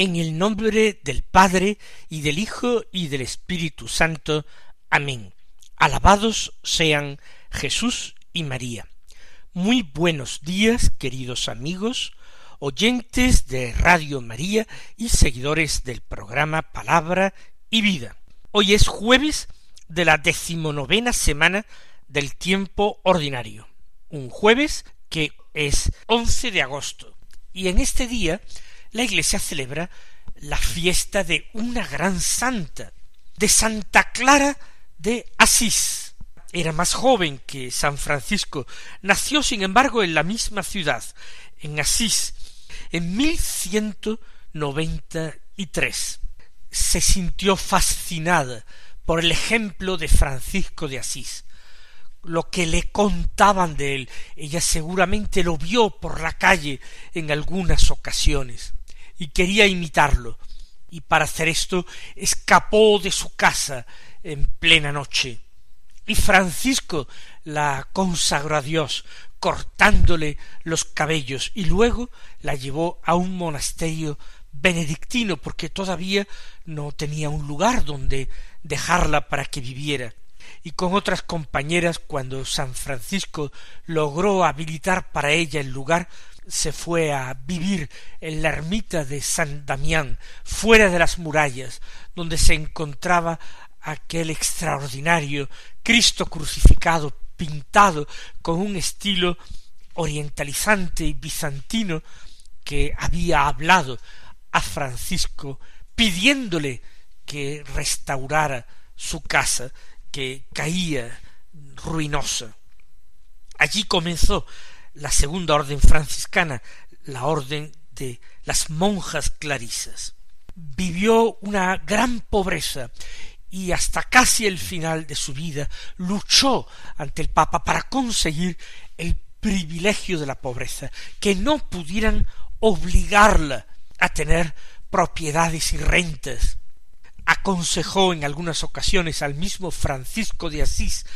En el nombre del Padre y del Hijo y del Espíritu Santo. Amén. Alabados sean Jesús y María. Muy buenos días, queridos amigos, oyentes de Radio María y seguidores del programa Palabra y Vida. Hoy es jueves de la decimonovena semana del tiempo ordinario. Un jueves que es 11 de agosto. Y en este día la Iglesia celebra la fiesta de una gran santa, de Santa Clara de Asís. Era más joven que San Francisco, nació sin embargo en la misma ciudad, en Asís, en mil ciento noventa y tres. Se sintió fascinada por el ejemplo de Francisco de Asís, lo que le contaban de él. Ella seguramente lo vio por la calle en algunas ocasiones y quería imitarlo, y para hacer esto escapó de su casa en plena noche. Y Francisco la consagró a Dios, cortándole los cabellos, y luego la llevó a un monasterio benedictino, porque todavía no tenía un lugar donde dejarla para que viviera. Y con otras compañeras, cuando San Francisco logró habilitar para ella el lugar, se fue a vivir en la ermita de San Damián, fuera de las murallas, donde se encontraba aquel extraordinario Cristo crucificado, pintado con un estilo orientalizante y bizantino que había hablado a Francisco pidiéndole que restaurara su casa que caía ruinosa. Allí comenzó la segunda orden franciscana, la orden de las monjas clarisas. Vivió una gran pobreza y hasta casi el final de su vida luchó ante el Papa para conseguir el privilegio de la pobreza, que no pudieran obligarla a tener propiedades y rentas. Aconsejó en algunas ocasiones al mismo Francisco de Asís,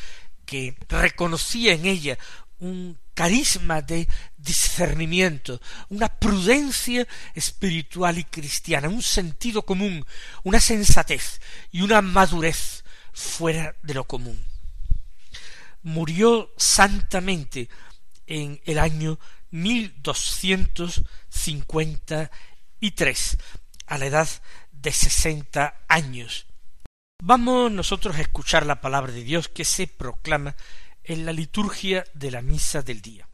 que reconocía en ella un carisma de discernimiento, una prudencia espiritual y cristiana, un sentido común, una sensatez y una madurez fuera de lo común. Murió santamente en el año mil doscientos cincuenta y tres, a la edad de sesenta años. Vamos nosotros a escuchar la palabra de Dios que se proclama en la liturgia de la misa del día.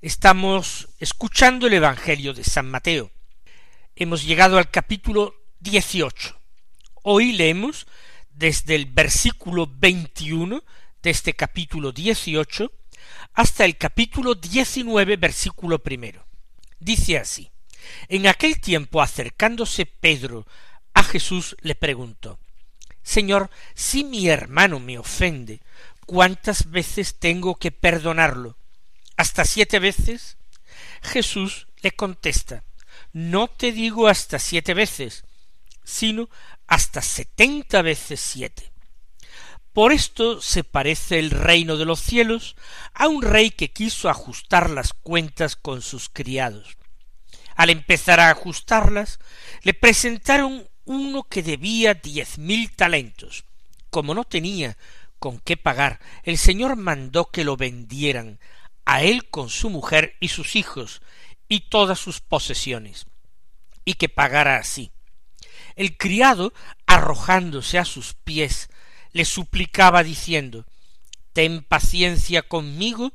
Estamos escuchando el Evangelio de San Mateo. Hemos llegado al capítulo dieciocho. Hoy leemos desde el versículo veintiuno de este capítulo dieciocho hasta el capítulo diecinueve versículo primero. Dice así En aquel tiempo acercándose Pedro a Jesús le preguntó Señor, si mi hermano me ofende, ¿cuántas veces tengo que perdonarlo? ¿Hasta siete veces? Jesús le contesta, no te digo hasta siete veces, sino hasta setenta veces siete. Por esto se parece el reino de los cielos a un rey que quiso ajustar las cuentas con sus criados. Al empezar a ajustarlas, le presentaron uno que debía diez mil talentos. Como no tenía con qué pagar, el señor mandó que lo vendieran a él con su mujer y sus hijos y todas sus posesiones, y que pagara así. El criado, arrojándose a sus pies, le suplicaba diciendo Ten paciencia conmigo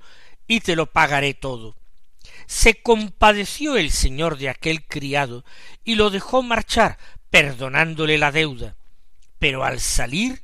y te lo pagaré todo. Se compadeció el señor de aquel criado y lo dejó marchar, perdonándole la deuda. Pero al salir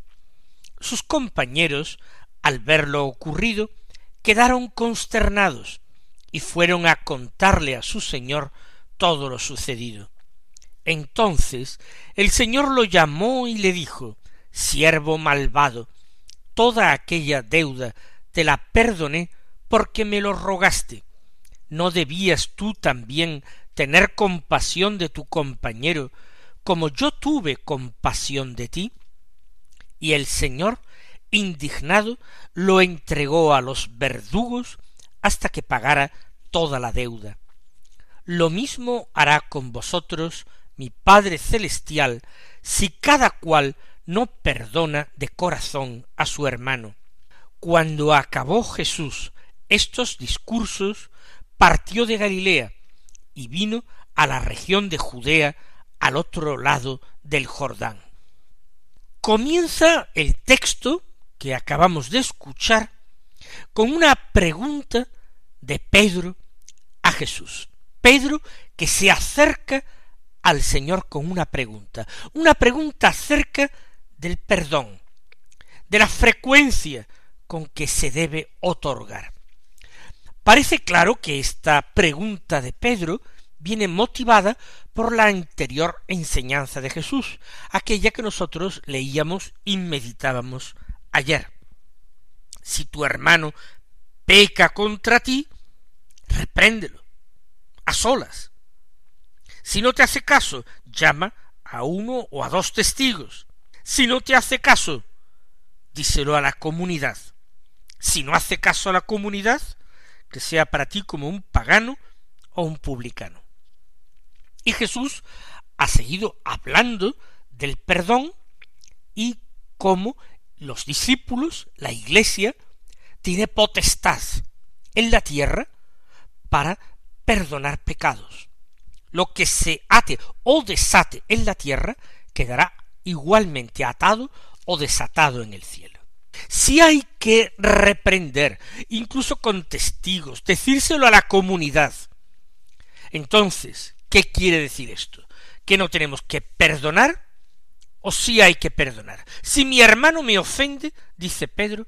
Sus compañeros, al ver lo ocurrido, quedaron consternados y fueron a contarle a su señor todo lo sucedido. Entonces el señor lo llamó y le dijo Siervo malvado, toda aquella deuda te la perdoné porque me lo rogaste. ¿No debías tú también tener compasión de tu compañero como yo tuve compasión de ti? Y el Señor, indignado, lo entregó a los verdugos hasta que pagara toda la deuda. Lo mismo hará con vosotros mi Padre Celestial si cada cual no perdona de corazón a su hermano. Cuando acabó Jesús estos discursos, partió de Galilea y vino a la región de Judea al otro lado del Jordán. Comienza el texto que acabamos de escuchar con una pregunta de Pedro a Jesús. Pedro que se acerca al Señor con una pregunta, una pregunta acerca del perdón, de la frecuencia con que se debe otorgar. Parece claro que esta pregunta de Pedro viene motivada por la anterior enseñanza de Jesús, aquella que nosotros leíamos y meditábamos ayer. Si tu hermano peca contra ti, repréndelo, a solas. Si no te hace caso, llama a uno o a dos testigos. Si no te hace caso, díselo a la comunidad. Si no hace caso a la comunidad, que sea para ti como un pagano o un publicano. Y Jesús ha seguido hablando del perdón y cómo los discípulos, la Iglesia, tiene potestad en la tierra para perdonar pecados. Lo que se ate o desate en la tierra quedará igualmente atado o desatado en el cielo. Si hay que reprender, incluso con testigos, decírselo a la comunidad, entonces ¿Qué quiere decir esto? ¿Que no tenemos que perdonar? ¿O sí hay que perdonar? Si mi hermano me ofende, dice Pedro,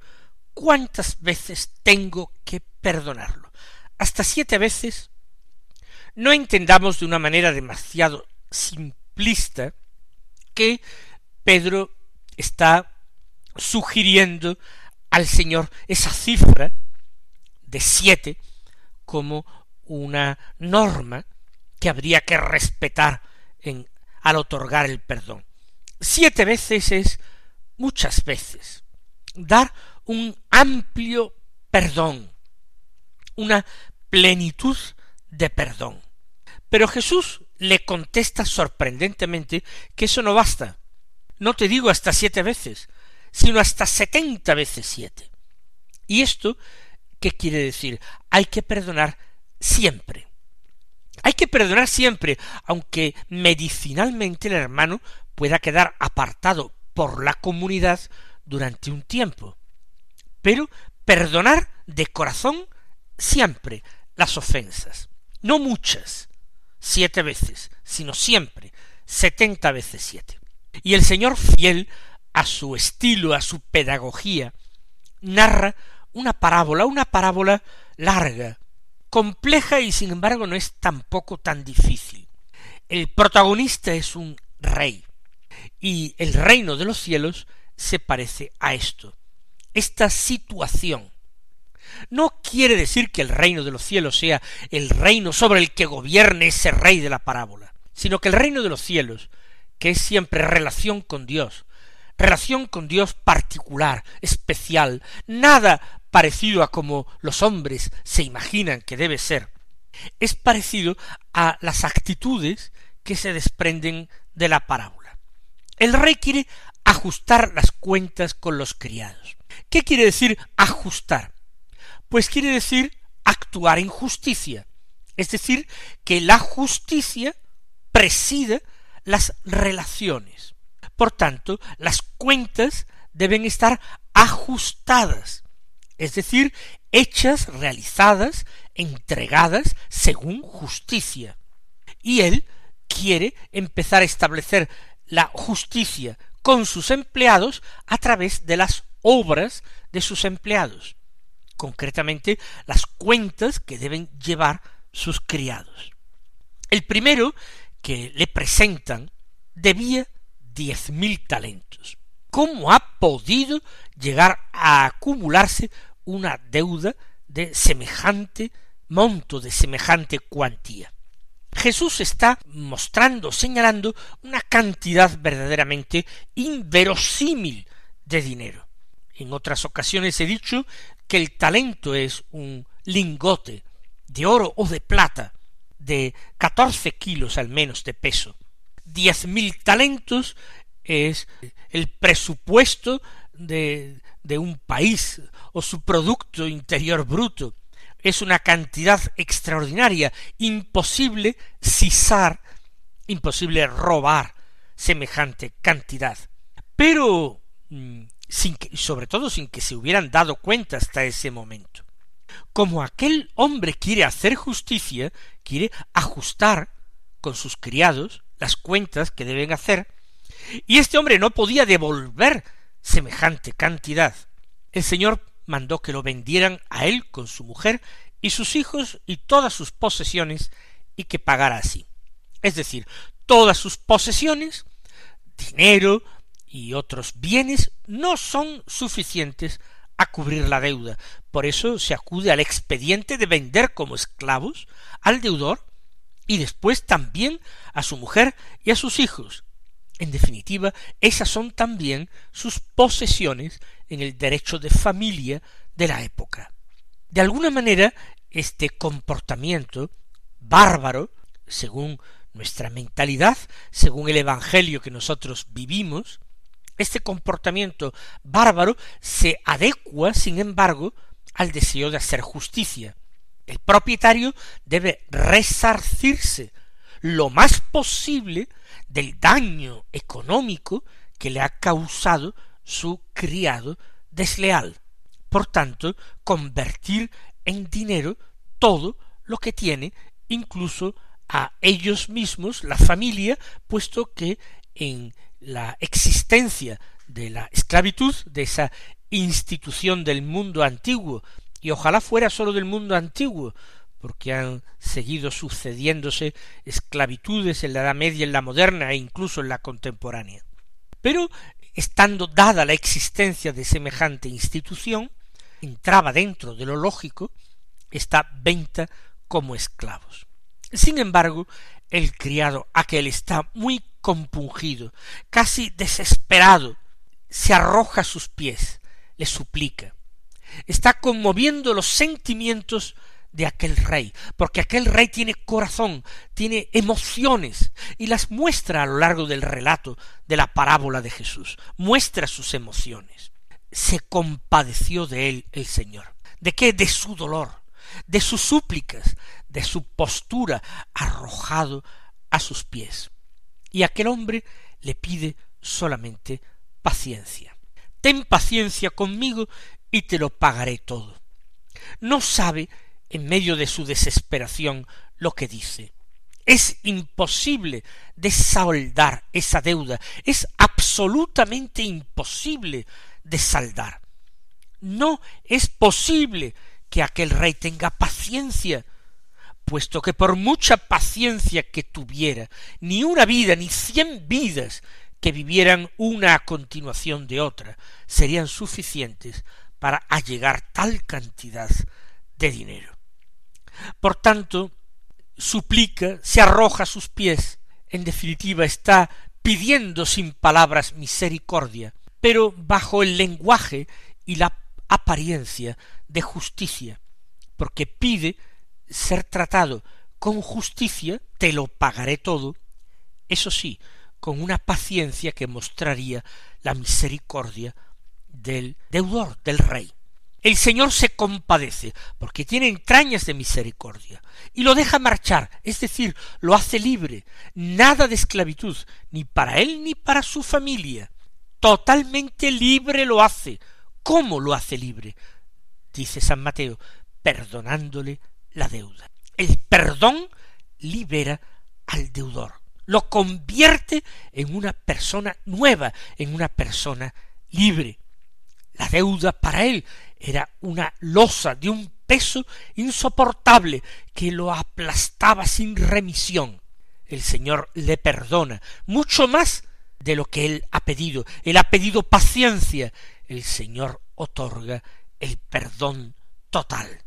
¿cuántas veces tengo que perdonarlo? ¿Hasta siete veces? No entendamos de una manera demasiado simplista que Pedro está sugiriendo al Señor esa cifra de siete como una norma que habría que respetar en, al otorgar el perdón. Siete veces es muchas veces. Dar un amplio perdón, una plenitud de perdón. Pero Jesús le contesta sorprendentemente que eso no basta. No te digo hasta siete veces, sino hasta setenta veces siete. ¿Y esto qué quiere decir? Hay que perdonar siempre. Hay que perdonar siempre, aunque medicinalmente el hermano pueda quedar apartado por la comunidad durante un tiempo. Pero perdonar de corazón siempre las ofensas, no muchas, siete veces, sino siempre, setenta veces siete. Y el Señor fiel a su estilo, a su pedagogía, narra una parábola, una parábola larga, compleja y sin embargo no es tampoco tan difícil. El protagonista es un rey y el reino de los cielos se parece a esto. Esta situación no quiere decir que el reino de los cielos sea el reino sobre el que gobierne ese rey de la parábola, sino que el reino de los cielos, que es siempre relación con Dios, relación con Dios particular, especial, nada parecido a como los hombres se imaginan que debe ser, es parecido a las actitudes que se desprenden de la parábola. El rey quiere ajustar las cuentas con los criados. ¿Qué quiere decir ajustar? Pues quiere decir actuar en justicia, es decir, que la justicia presida las relaciones. Por tanto, las cuentas deben estar ajustadas, es decir, hechas, realizadas, entregadas según justicia. Y él quiere empezar a establecer la justicia con sus empleados a través de las obras de sus empleados, concretamente las cuentas que deben llevar sus criados. El primero que le presentan debía diez mil talentos. ¿Cómo ha podido llegar a acumularse una deuda de semejante monto, de semejante cuantía? Jesús está mostrando, señalando una cantidad verdaderamente inverosímil de dinero. En otras ocasiones he dicho que el talento es un lingote de oro o de plata de catorce kilos al menos de peso. Diez mil talentos es el presupuesto de, de un país o su producto interior bruto es una cantidad extraordinaria, imposible cisar, imposible robar semejante cantidad. Pero mm, sin que, sobre todo sin que se hubieran dado cuenta hasta ese momento. Como aquel hombre quiere hacer justicia, quiere ajustar con sus criados las cuentas que deben hacer, y este hombre no podía devolver semejante cantidad. El Señor mandó que lo vendieran a él con su mujer y sus hijos y todas sus posesiones y que pagara así. Es decir, todas sus posesiones, dinero y otros bienes no son suficientes a cubrir la deuda. Por eso se acude al expediente de vender como esclavos al deudor y después también a su mujer y a sus hijos. En definitiva, esas son también sus posesiones en el derecho de familia de la época. De alguna manera, este comportamiento bárbaro, según nuestra mentalidad, según el Evangelio que nosotros vivimos, este comportamiento bárbaro se adecua, sin embargo, al deseo de hacer justicia. El propietario debe resarcirse lo más posible del daño económico que le ha causado su criado desleal. Por tanto, convertir en dinero todo lo que tiene, incluso a ellos mismos, la familia, puesto que en la existencia de la esclavitud, de esa institución del mundo antiguo, y ojalá fuera sólo del mundo antiguo, porque han seguido sucediéndose esclavitudes en la Edad Media, en la moderna e incluso en la contemporánea. Pero estando dada la existencia de semejante institución, entraba dentro de lo lógico esta venta como esclavos. Sin embargo, el criado aquel está muy compungido, casi desesperado, se arroja a sus pies, le suplica. Está conmoviendo los sentimientos de aquel rey, porque aquel rey tiene corazón, tiene emociones, y las muestra a lo largo del relato de la parábola de Jesús, muestra sus emociones. Se compadeció de él el Señor. ¿De qué? De su dolor, de sus súplicas, de su postura arrojado a sus pies. Y aquel hombre le pide solamente paciencia. Ten paciencia conmigo y te lo pagaré todo. No sabe en medio de su desesperación lo que dice. Es imposible desaldar esa deuda, es absolutamente imposible de saldar. No es posible que aquel rey tenga paciencia, puesto que por mucha paciencia que tuviera, ni una vida, ni cien vidas que vivieran una a continuación de otra, serían suficientes para allegar tal cantidad de dinero. Por tanto, suplica, se arroja a sus pies, en definitiva está pidiendo sin palabras misericordia, pero bajo el lenguaje y la apariencia de justicia, porque pide ser tratado con justicia, te lo pagaré todo, eso sí, con una paciencia que mostraría la misericordia del deudor, del rey. el Señor se compadece, porque tiene entrañas de misericordia, y lo deja marchar, es decir, lo hace libre, nada de esclavitud, ni para él ni para su familia. Totalmente libre lo hace. ¿Cómo lo hace libre? Dice San Mateo, perdonándole la deuda. El perdón libera al deudor, lo convierte en una persona nueva, en una persona libre. La deuda para él era una losa de un peso insoportable que lo aplastaba sin remisión. El Señor le perdona mucho más de lo que él ha pedido. Él ha pedido paciencia. El Señor otorga el perdón total.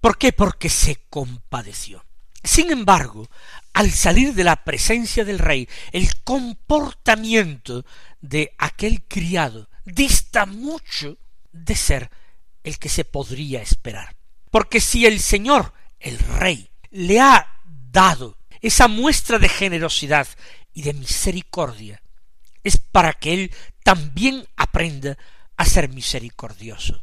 ¿Por qué? Porque se compadeció. Sin embargo, al salir de la presencia del rey, el comportamiento de aquel criado dista mucho de ser el que se podría esperar. Porque si el Señor, el Rey, le ha dado esa muestra de generosidad y de misericordia, es para que él también aprenda a ser misericordioso.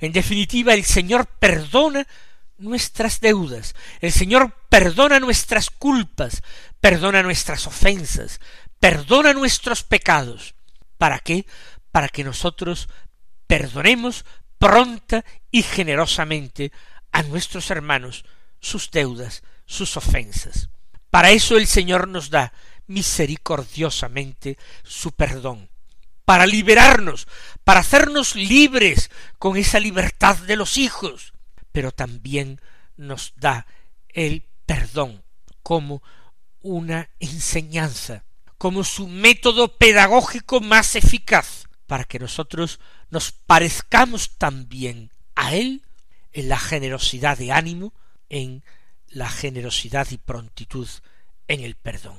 En definitiva, el Señor perdona nuestras deudas, el Señor perdona nuestras culpas, perdona nuestras ofensas, perdona nuestros pecados. ¿Para qué? Para que nosotros perdonemos pronta y generosamente a nuestros hermanos sus deudas, sus ofensas. Para eso el Señor nos da misericordiosamente su perdón, para liberarnos, para hacernos libres con esa libertad de los hijos, pero también nos da el perdón como una enseñanza, como su método pedagógico más eficaz, para que nosotros nos parezcamos también a Él en la generosidad de ánimo, en la generosidad y prontitud en el perdón.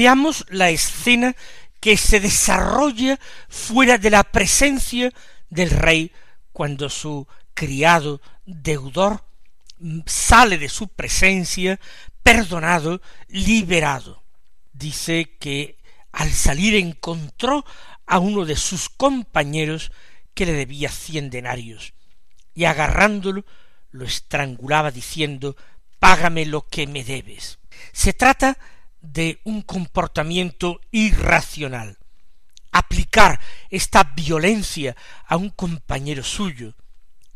Veamos la escena que se desarrolla fuera de la presencia del rey cuando su criado deudor sale de su presencia perdonado, liberado. Dice que al salir encontró a uno de sus compañeros que le debía cien denarios, y agarrándolo lo estrangulaba diciendo Págame lo que me debes. Se trata de un comportamiento irracional. Aplicar esta violencia a un compañero suyo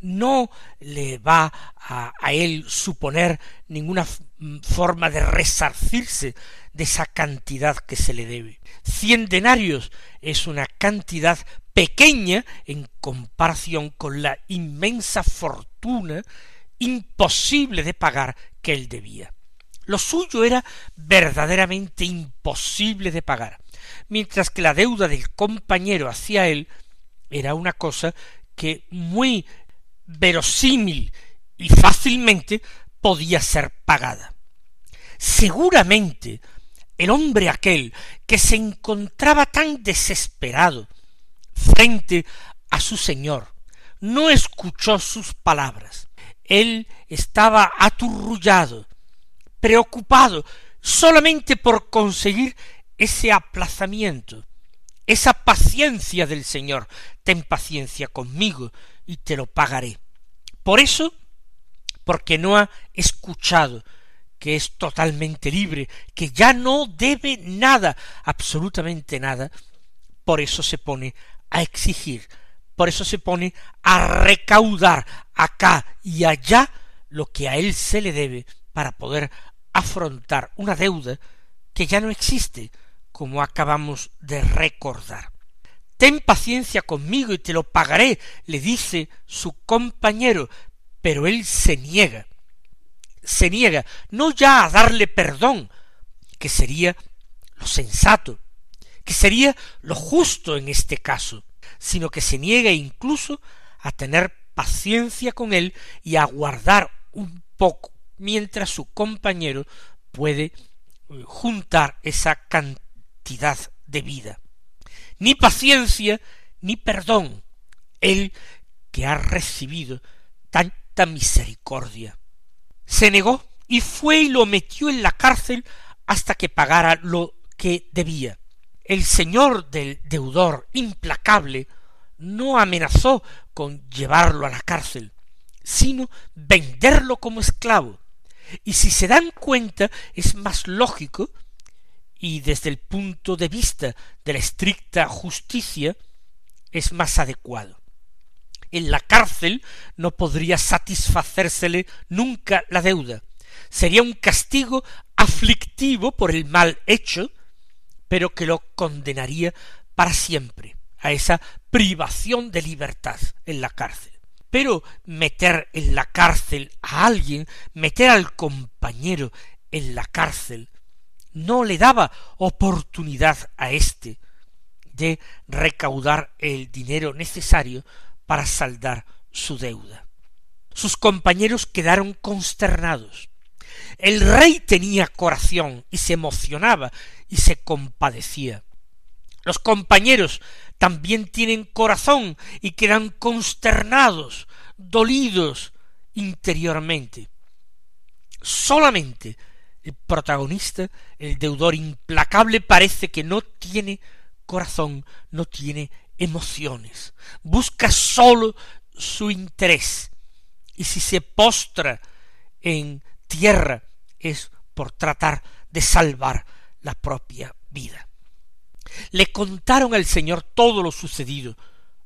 no le va a, él suponer ninguna forma de resarcirse de esa cantidad que se le debe. Cien denarios es una cantidad pequeña en comparación con la inmensa fortuna imposible de pagar que él debía. Lo suyo era verdaderamente imposible de pagar, mientras que la deuda del compañero hacia él era una cosa que muy verosímil y fácilmente podía ser pagada. Seguramente el hombre aquel que se encontraba tan desesperado frente a su señor no escuchó sus palabras. Él estaba aturrullado, preocupado solamente por conseguir ese aplazamiento, esa paciencia del Señor. Ten paciencia conmigo y te lo pagaré. Por eso, porque no ha escuchado que es totalmente libre, que ya no debe nada, absolutamente nada, por eso se pone a exigir por eso se pone a recaudar acá y allá lo que a él se le debe para poder afrontar una deuda que ya no existe, como acabamos de recordar. Ten paciencia conmigo y te lo pagaré, le dice su compañero, pero él se niega. Se niega no ya a darle perdón, que sería lo sensato, que sería lo justo en este caso, sino que se niega incluso a tener paciencia con él y a guardar un poco mientras su compañero puede eh, juntar esa cantidad de vida. Ni paciencia ni perdón, él que ha recibido tanta misericordia. Se negó y fue y lo metió en la cárcel hasta que pagara lo que debía. El señor del deudor implacable no amenazó con llevarlo a la cárcel, sino venderlo como esclavo. Y si se dan cuenta, es más lógico, y desde el punto de vista de la estricta justicia, es más adecuado. En la cárcel no podría satisfacérsele nunca la deuda. Sería un castigo aflictivo por el mal hecho, pero que lo condenaría para siempre a esa privación de libertad en la cárcel. Pero meter en la cárcel a alguien, meter al compañero en la cárcel, no le daba oportunidad a éste de recaudar el dinero necesario para saldar su deuda. Sus compañeros quedaron consternados. El rey tenía corazón y se emocionaba y se compadecía. Los compañeros también tienen corazón y quedan consternados, dolidos interiormente. Solamente el protagonista, el deudor implacable, parece que no tiene corazón, no tiene emociones, busca sólo su interés, y si se postra en tierra es por tratar de salvar la propia vida. Le contaron al Señor todo lo sucedido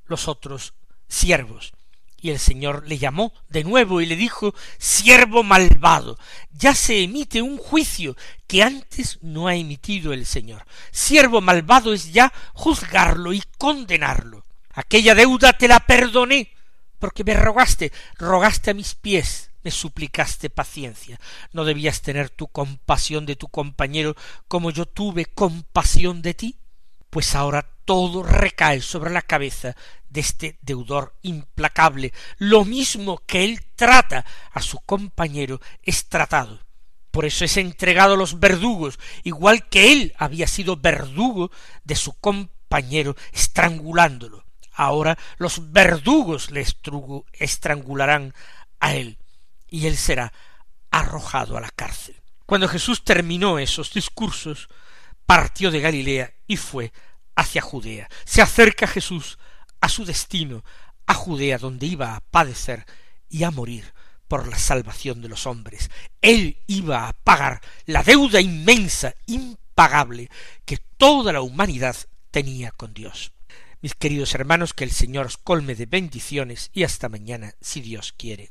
los otros siervos, y el Señor le llamó de nuevo y le dijo Siervo malvado, ya se emite un juicio que antes no ha emitido el Señor. Siervo malvado es ya juzgarlo y condenarlo. Aquella deuda te la perdoné, porque me rogaste, rogaste a mis pies, me suplicaste paciencia. ¿No debías tener tu compasión de tu compañero como yo tuve compasión de ti? Pues ahora todo recae sobre la cabeza de este deudor implacable. Lo mismo que él trata a su compañero es tratado. Por eso es entregado a los verdugos, igual que él había sido verdugo de su compañero, estrangulándolo. Ahora los verdugos le estrangularán a él, y él será arrojado a la cárcel. Cuando Jesús terminó esos discursos, partió de Galilea y fue hacia Judea. Se acerca Jesús a su destino, a Judea, donde iba a padecer y a morir por la salvación de los hombres. Él iba a pagar la deuda inmensa, impagable, que toda la humanidad tenía con Dios. Mis queridos hermanos, que el Señor os colme de bendiciones y hasta mañana, si Dios quiere.